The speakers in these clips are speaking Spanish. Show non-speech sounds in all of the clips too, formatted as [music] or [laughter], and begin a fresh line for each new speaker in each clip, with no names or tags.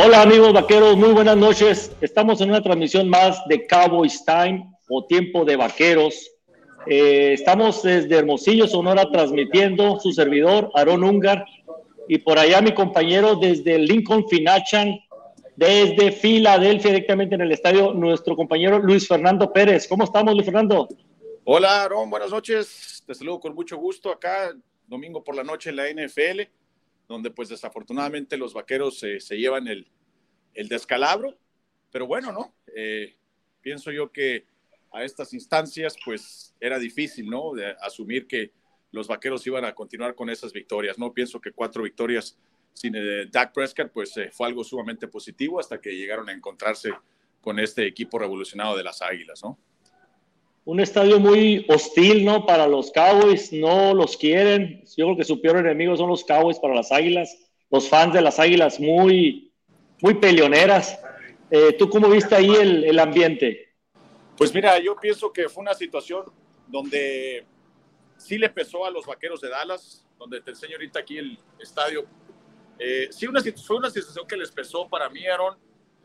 Hola amigos vaqueros, muy buenas noches. Estamos en una transmisión más de Cowboys Time o Tiempo de Vaqueros. Eh, estamos desde Hermosillo, Sonora, transmitiendo su servidor, Aarón Ungar, y por allá mi compañero desde Lincoln Finachan, desde Filadelfia, directamente en el estadio, nuestro compañero Luis Fernando Pérez. ¿Cómo estamos, Luis Fernando?
Hola, Aarón, buenas noches. Te saludo con mucho gusto acá, domingo por la noche en la NFL donde pues desafortunadamente los vaqueros se llevan el, el, descalabro, pero bueno, ¿no? Eh, pienso yo que a estas instancias pues era difícil, ¿no? Asumir que los vaqueros iban a continuar con esas victorias, ¿no? Pienso que cuatro victorias sin eh, Dak Prescott pues eh, fue algo sumamente positivo hasta que llegaron a encontrarse con este equipo revolucionado de las Águilas, ¿no?
Un estadio muy hostil, ¿no? Para los Cowboys, no los quieren. Yo creo que su peor enemigo son los Cowboys para las Águilas. Los fans de las Águilas muy, muy peleoneras. Eh, ¿Tú cómo viste ahí el, el, ambiente?
Pues mira, yo pienso que fue una situación donde sí le pesó a los vaqueros de Dallas, donde te enseño ahorita aquí el estadio. Eh, sí, una, fue una situación que les pesó para mí, Aaron,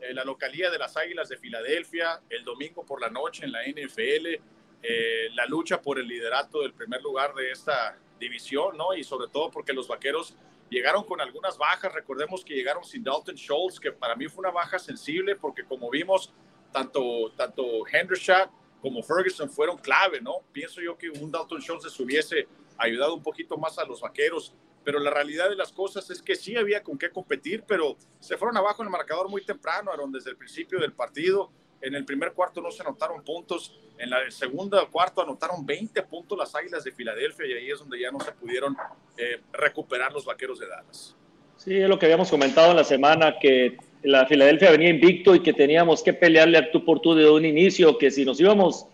eh, la localía de las Águilas de Filadelfia, el domingo por la noche en la NFL eh, la lucha por el liderato del primer lugar de esta división, ¿no? Y sobre todo porque los vaqueros llegaron con algunas bajas. Recordemos que llegaron sin Dalton Schultz, que para mí fue una baja sensible porque como vimos, tanto, tanto Hendershot como Ferguson fueron clave, ¿no? Pienso yo que un Dalton Schultz les hubiese ayudado un poquito más a los vaqueros, pero la realidad de las cosas es que sí había con qué competir, pero se fueron abajo en el marcador muy temprano, Aaron, desde el principio del partido. En el primer cuarto no se anotaron puntos. En la segunda cuarto anotaron 20 puntos las Águilas de Filadelfia y ahí es donde ya no se pudieron eh, recuperar los Vaqueros de Dallas.
Sí, es lo que habíamos comentado en la semana, que la Filadelfia venía invicto y que teníamos que pelearle a tú por tú de un inicio, que si nos íbamos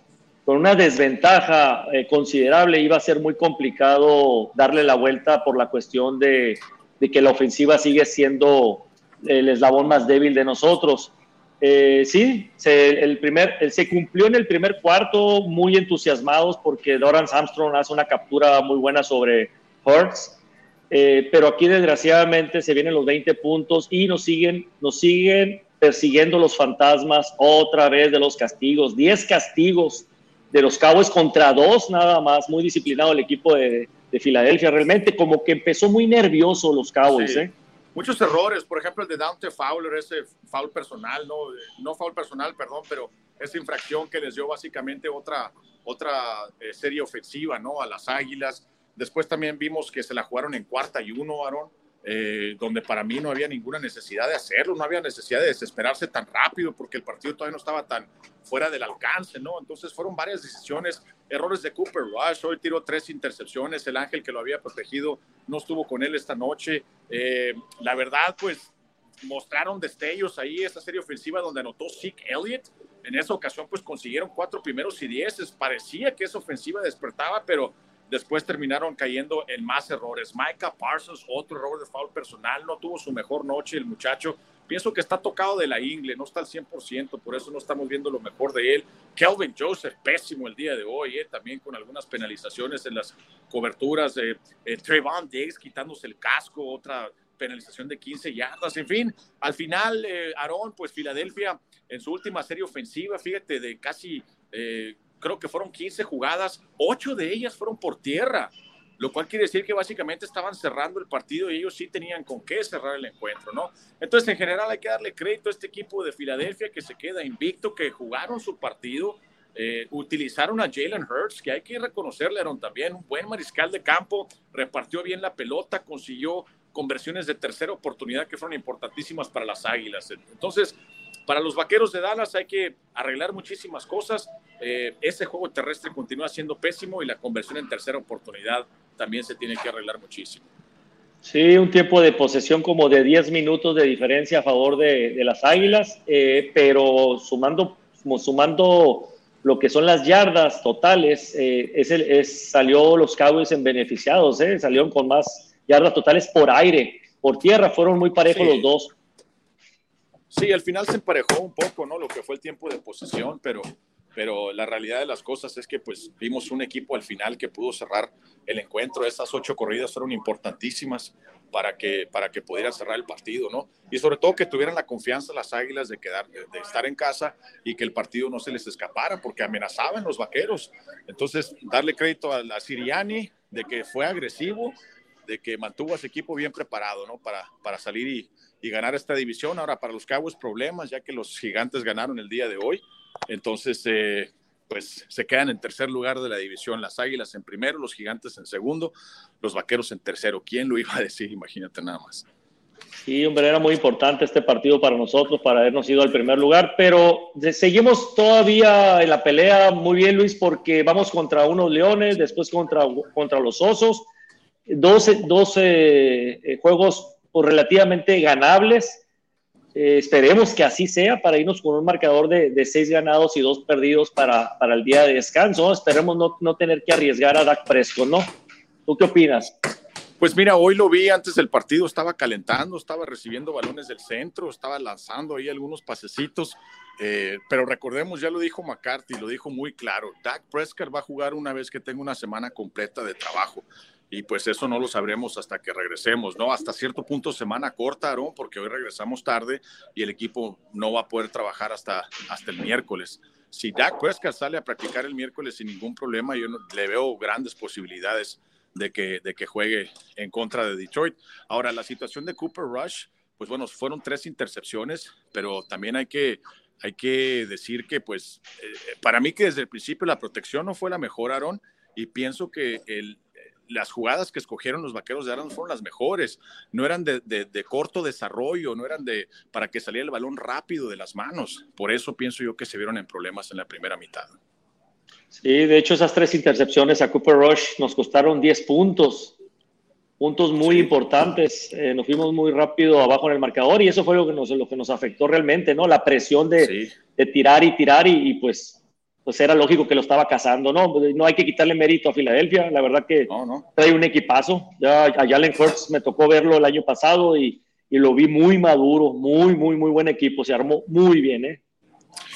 con una desventaja eh, considerable iba a ser muy complicado darle la vuelta por la cuestión de, que la ofensiva sigue siendo el eslabón más débil de nosotros. Eh, sí, se, el primer, se cumplió en el primer cuarto, muy entusiasmados porque Doran Armstrong hace una captura muy buena sobre Hurts. Eh, pero aquí desgraciadamente se vienen los 20 puntos y nos siguen, nos siguen persiguiendo los fantasmas otra vez de los castigos. 10 castigos de los Cowboys contra dos nada más, muy disciplinado el equipo de, de Filadelfia. Realmente como que empezó muy nervioso los Cowboys. ¿eh?
muchos errores, por ejemplo el de Dante Fowler, ese foul personal, no, no foul personal, perdón, pero esa infracción que les dio básicamente otra, otra eh, serie ofensiva, ¿no? A las Águilas. Después también vimos que se la jugaron en cuarta y uno, Aaron, eh, donde para mí no había ninguna necesidad de hacerlo, no había necesidad de desesperarse tan rápido porque el partido todavía no estaba tan fuera del alcance, ¿no? Entonces fueron varias decisiones, errores de Cooper Rush, hoy tiró tres intercepciones, el ángel que lo había protegido no estuvo con él esta noche. Eh, la verdad, pues mostraron destellos ahí, esa serie ofensiva donde anotó Zeke Elliott. En esa ocasión, pues consiguieron cuatro primeros y dieces. Parecía que esa ofensiva despertaba, pero Después terminaron cayendo en más errores. Micah Parsons, otro error de foul personal, no tuvo su mejor noche el muchacho. Pienso que está tocado de la ingle, no está al 100%, por eso no estamos viendo lo mejor de él. Kelvin Joseph, pésimo el día de hoy, eh, también con algunas penalizaciones en las coberturas. eh, Trayvon Diggs quitándose el casco, otra penalización de 15 yardas. En fin, al final, eh, Aarón, pues Filadelfia en su última serie ofensiva, fíjate, de casi eh, creo que fueron 15 jugadas, 8 de ellas fueron por tierra, lo cual quiere decir que básicamente estaban cerrando el partido y ellos sí tenían con qué cerrar el encuentro, ¿no? Entonces, en general hay que darle crédito a este equipo de Filadelfia que se queda invicto, que jugaron su partido, eh, utilizaron a Jalen Hurts, que hay que reconocerle, Aaron, también un buen mariscal de campo, repartió bien la pelota, consiguió conversiones de tercera oportunidad que fueron importantísimas para las Águilas. Entonces, para los Vaqueros de Dallas hay que arreglar muchísimas cosas. Eh, ese juego terrestre continúa siendo pésimo y la conversión en tercera oportunidad también se tiene que arreglar muchísimo.
Sí, un tiempo de posesión como de 10 minutos de diferencia a favor de, las Águilas, eh, pero sumando, sumando lo que son las yardas totales, eh, es el, es, salió los Cowboys en beneficiados, eh, salieron con más yardas totales por aire, por tierra, fueron muy parejos los dos.
Sí, al final se emparejó un poco, ¿no? Lo que fue el tiempo de posesión, pero, pero la realidad de las cosas es que pues vimos un equipo al final que pudo cerrar el encuentro. Esas ocho corridas fueron importantísimas. para que, para que pudieran cerrar el partido, ¿no? Y sobre todo que tuvieran la confianza las Águilas de, quedar, de estar en casa y que el partido no se les escapara, porque amenazaban los vaqueros. Entonces, darle crédito a la Siriani de que fue agresivo, de que mantuvo a su equipo bien preparado, ¿no? Para, para salir y, y ganar esta división. Ahora, para los Cowboys, problemas, ya que los gigantes ganaron el día de hoy. Entonces, eh, pues se quedan en tercer lugar de la división, las Águilas en primero, los Gigantes en segundo, los Vaqueros en tercero. ¿Quién lo iba a decir? Imagínate nada más.
Sí, hombre, era muy importante este partido para nosotros, para habernos ido al primer lugar, pero seguimos todavía en la pelea muy bien, Luis, porque vamos contra unos Leones, después contra, contra los Osos, 12, 12 eh, juegos relativamente ganables eh, esperemos que así sea para irnos con un marcador de, seis ganados y dos perdidos para, para el día de descanso. Esperemos no, no, tener que arriesgar a Dak Prescott, ¿no? ¿Tú qué opinas?
Pues mira, hoy lo vi antes del partido, estaba calentando, estaba recibiendo balones del centro, estaba lanzando ahí algunos pasecitos, eh, pero recordemos, ya lo dijo McCarthy, lo dijo muy claro, Dak Prescott va a jugar una vez que tenga una semana completa de trabajo y pues eso no lo sabremos hasta que regresemos, ¿no? Hasta cierto punto semana corta, Aaron, porque hoy regresamos tarde y el equipo no va a poder trabajar hasta, hasta el miércoles. Si Dak Prescott sale a practicar el miércoles sin ningún problema, yo le veo grandes posibilidades de que, de que juegue en contra de Detroit. Ahora, la situación de Cooper Rush, pues bueno, fueron tres intercepciones, pero también hay que, hay que decir que, pues, eh, para mí que desde el principio la protección no fue la mejor, Aaron, y pienso que el, las jugadas que escogieron los vaqueros de Aaron fueron las mejores, no eran de, corto desarrollo, no eran de para que saliera el balón rápido de las manos. Por eso pienso yo que se vieron en problemas en la primera mitad.
Sí, de hecho esas tres intercepciones a Cooper Rush nos costaron 10 puntos, puntos muy importantes. Eh, nos fuimos muy rápido abajo en el marcador y eso fue lo que nos, lo que nos afectó realmente, ¿no? La presión de, tirar y tirar y pues pues era lógico que lo estaba cazando, ¿no? No hay que quitarle mérito a Filadelfia, la verdad que trae un equipazo. Ya a Jalen Hurts me tocó verlo el año pasado y, y, lo vi muy maduro, muy, muy, muy buen equipo, se armó muy bien, ¿eh?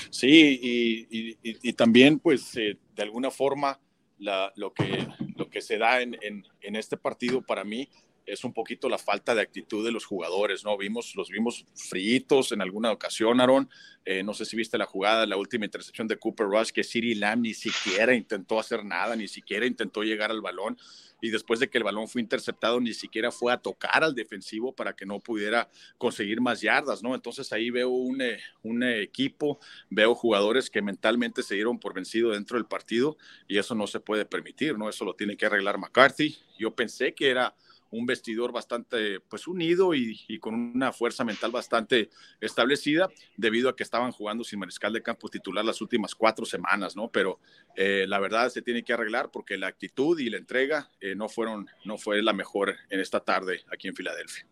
Sí, y, y, también, pues, eh, de alguna forma, la, lo, que, lo que se da en, en, en este partido para mí es un poquito la falta de actitud de los jugadores, ¿no? Vimos, los vimos fritos en alguna ocasión, Aaron. Eh, no sé si viste la jugada, la última intercepción de Cooper Rush, que Siri Lamb ni siquiera intentó hacer nada, ni siquiera intentó llegar al balón. Y después de que el balón fue interceptado, ni siquiera fue a tocar al defensivo para que no pudiera conseguir más yardas, ¿no? Entonces ahí veo un, eh, un equipo, veo jugadores que mentalmente se dieron por vencido dentro del partido y eso no se puede permitir, ¿no? Eso lo tiene que arreglar McCarthy. Yo pensé que era un vestidor bastante pues unido y, con una fuerza mental bastante establecida debido a que estaban jugando sin mariscal de campo titular las últimas cuatro semanas, ¿no? Pero eh, la verdad se tiene que arreglar porque la actitud y la entrega eh, no fueron, no fue la mejor en esta tarde aquí en Filadelfia.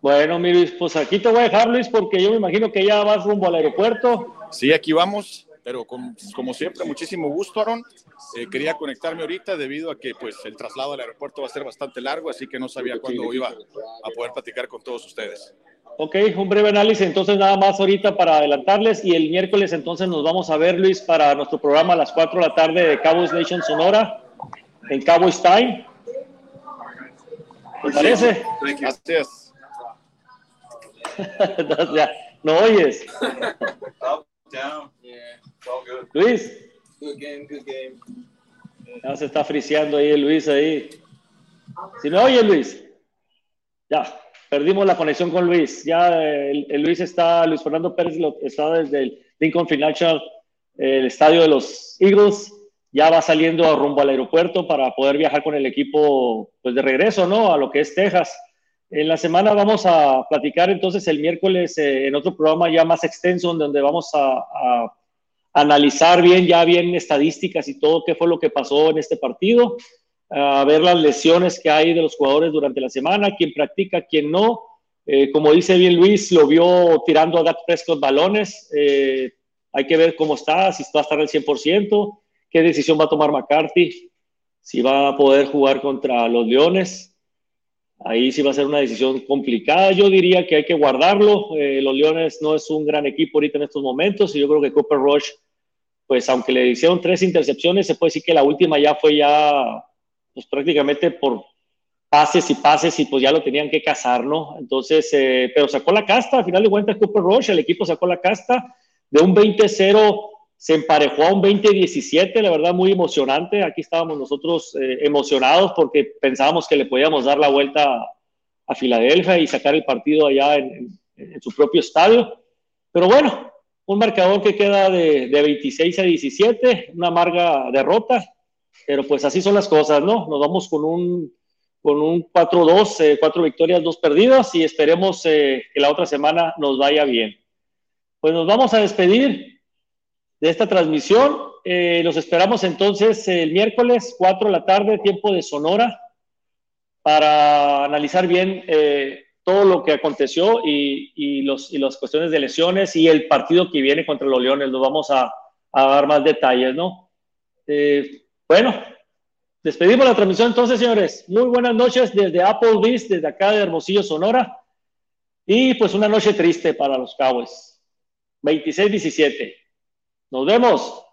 Bueno, mi Luis, pues aquí te voy a dejar, Luis, porque yo me imagino que ya vas rumbo al aeropuerto.
Sí, aquí vamos pero como siempre, muchísimo gusto, Aaron. Eh, quería conectarme ahorita debido a que pues, el traslado al aeropuerto va a ser bastante largo, así que no sabía cuándo iba a poder platicar con todos ustedes.
Ok, un breve análisis entonces nada más ahorita para adelantarles y el miércoles entonces nos vamos a ver, Luis, para nuestro programa a las 4 de la tarde de Cowboys Nation Sonora en Cowboys Time. ¿Te parece?
Gracias. [laughs]
no oyes. [laughs] Luis. Ya se está friseando ahí Luis ahí. Si me oye Luis. Ya, perdimos la conexión con Luis. Ya el, Luis está, Luis Fernando Pérez está desde el Lincoln Financial, el estadio de los Eagles. Ya va saliendo rumbo al aeropuerto para poder viajar con el equipo pues de regreso, ¿no? A lo que es Texas. En la semana vamos a platicar entonces el miércoles eh, en otro programa ya más extenso, donde vamos a, analizar bien, ya bien estadísticas y todo qué fue lo que pasó en este partido, a ver las lesiones que hay de los jugadores durante la semana, quién practica, quién no. Eh, como dice bien Luis, lo vio tirando a Dak Prescott balones. Eh, hay que ver cómo está, si va a estar al 100%, qué decisión va a tomar McCarthy, si va a poder jugar contra los Leones. Ahí sí va a ser una decisión complicada. Yo diría que hay que guardarlo. Eh, los Leones no es un gran equipo ahorita en estos momentos y yo creo que Cooper Rush, pues aunque le hicieron tres intercepciones, se puede decir que la última ya fue ya, pues prácticamente por, pases y pases y pues ya lo tenían que cazar, ¿no? Entonces, eh, pero sacó la casta, al final de cuentas Cooper Rush, el equipo sacó la casta de un 20-0 se emparejó a un 20-17, la verdad muy emocionante. Aquí estábamos nosotros eh, emocionados porque pensábamos que le podíamos dar la vuelta a, Filadelfia y sacar el partido allá en, su propio estadio. Pero bueno, un marcador que queda de, 26 a 17, una amarga derrota, pero pues así son las cosas, ¿no? Nos vamos con un, con un 4-2, eh, cuatro victorias, dos perdidas y esperemos eh, que la otra semana nos vaya bien. Pues nos vamos a despedir de esta transmisión. Eh, los esperamos entonces el miércoles, 4 de la tarde, tiempo de Sonora, para analizar bien eh, todo lo que aconteció y, los, y las cuestiones de lesiones y el partido que viene contra los Leones. Nos vamos a, dar más detalles, ¿no? Eh, bueno, despedimos la transmisión entonces, señores. Muy buenas noches desde Applebee's, desde acá de Hermosillo, Sonora. Y pues una noche triste para los Cowboys. 26-17. Nos vemos.